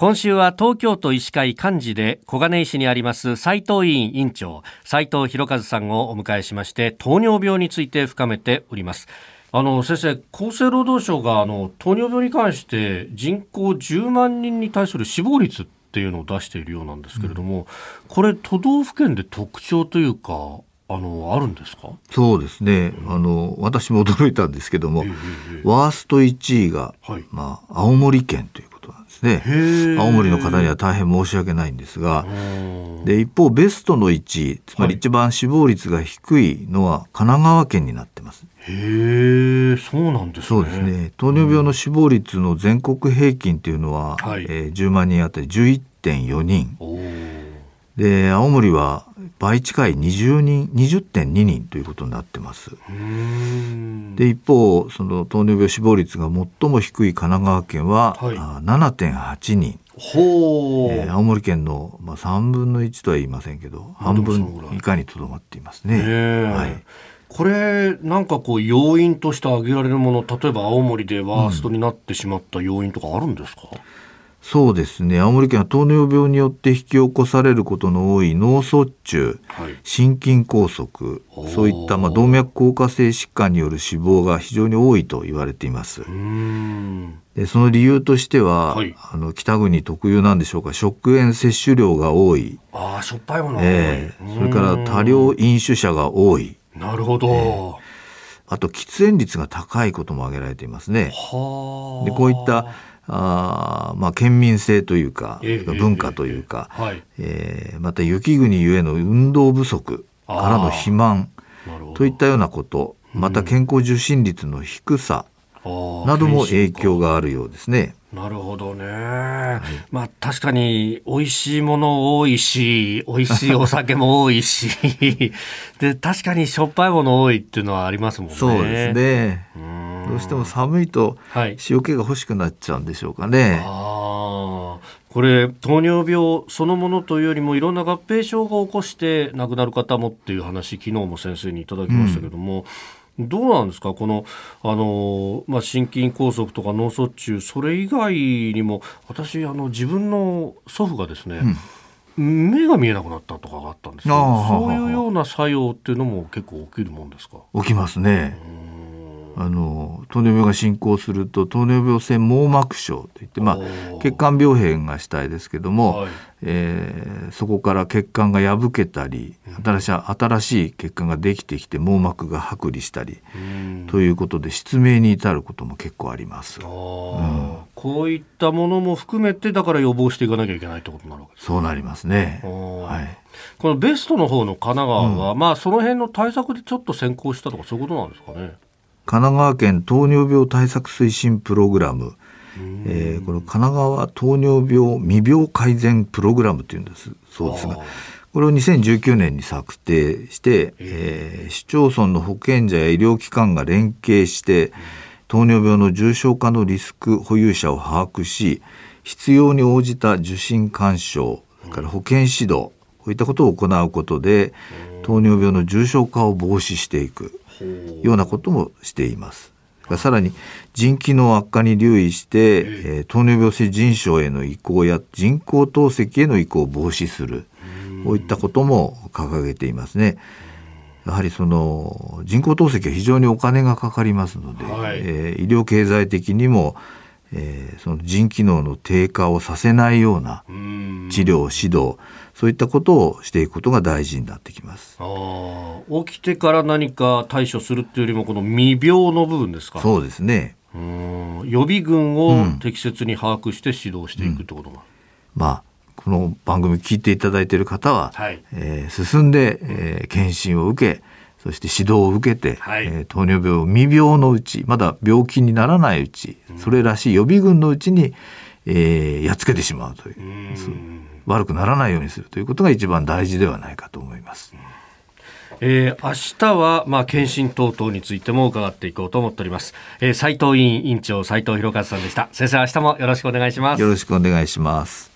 今週は東京都医師会幹事で小金井市にあります斉藤委員委員長斉藤博和さんをお迎えしまして糖尿病について深めております。あの先生厚生労働省があの糖尿病に関して人口10万人に対する死亡率っていうのを出しているようなんですけれども、うん、これ都道府県で特徴というかあのあるんですか？そうですね、あの私も驚いたんですけども、えー、ワースト1位が、はい、まあ、青森県というですね青森の方には大変申し訳ないんですがで一方ベストの1位つまり一番死亡率が低いのは神奈川県になってます。へえ、そうなんですね。そうですね。糖尿病の死亡率の全国平均っていうのは、うん、えー、10万人あたり11.4人。で青森は倍近い20人20.2人ということになってます。で一方その糖尿病死亡率が最も低い神奈川県は、はい、7.8人。ほえー、青森県の、まあ、3分の1とは言いませんけど半分以下にとどまっていますね。はい、これなんかこう要因として挙げられるもの例えば青森でワーストになってしまった要因とかあるんですか、うんそうですね。青森県は糖尿病によって引き起こされることの多い脳卒中、はい、心筋梗塞そういったまあ動脈硬化性疾患による死亡が非常に多いと言われています。でその理由としては、はい、あの北国特有なんでしょうか食塩摂取量が多い。あしょっぱいもの、えー、それから多量飲酒者が多い。なるほど、えー、あと喫煙率が高いことも挙げられていますね。でこういったあまあ、県民性というか、えー、文化というか、えーはい、えー、また雪国ゆえの運動不足からの肥満といったようなことまた健康受診率の低さなども影響があるようですね。なるほどね、はい、まあ確かに美味しいもの多いし美味しいお酒も多いし。で確かにしょっぱいもの多いっていうのはありますもんね。そうですねどうしても寒いと塩気が欲しくなっちゃうんでしょうかね。はい、あこれ糖尿病そのものというよりもいろんな合併症が起こして亡くなる方もっていう話昨日も先生にいただきましたけども、うん。どうなんですか？このあの、まあ、心筋梗塞とか脳卒中それ以外にも私あの自分の祖父がですね、うん、目が見えなくなったとかがあったんですけどそういうような作用っていうのも結構起きるもんですか？起きますね。あの糖尿病が進行すると糖尿病性網膜症といって、まあ、血管病変が主体ですけども、はい、えー、そこから血管が破けたり新しい新しい血管ができてきて網膜が剥離したりということで失明に至ることも結構あります、うん、こういったものも含めてだから予防していかなきゃいけないってことになるわけですそうなりますね、はい、このベストの方の神奈川は、うん、まあその辺の対策でちょっと先行したとかそういうことなんですかね神奈川県糖尿病対策推進プログラム。えー、この神奈川糖尿病未病改善プログラムというんです。そうですがこれを2019年に策定して、えー、市町村の保健所や医療機関が連携して糖尿病の重症化のリスク保有者を把握し必要に応じた受診勧奨それから保健指導こういったことを行うことで糖尿病の重症化を防止していくようなこともしています。さらに腎機能悪化に留意して、えー、糖尿病性腎症への移行や人工透析への移行を防止する。こういったことも掲げていますね。やはりその人工透析は非常にお金がかかりますので、はい、えー、医療経済的にも、えー、その腎機能の低下をさせないような治療指導そういったことをしていくことが大事になってきます。あ起きてから何か対処するっていうよりもこの未病の部分ですか？そうですね。うん。予備軍を適切に把握して指導していくってことが、うん、まあこの番組聞いていただいている方は、はい、えー、進んで、えー、検診を受けそして指導を受けて、はい、えー、糖尿病未病のうちまだ病気にならないうち、うん、それらしい予備軍のうちに、えー、やっつけてしまうという。う悪くならないようにするということが一番大事ではないかと思います。えー、明日は、まあ、検診等々についても伺っていこうと思っております。えー、斉藤委員委員長、斉藤博和さんでした。先生、明日もよろしくお願いします。よろしくお願いします。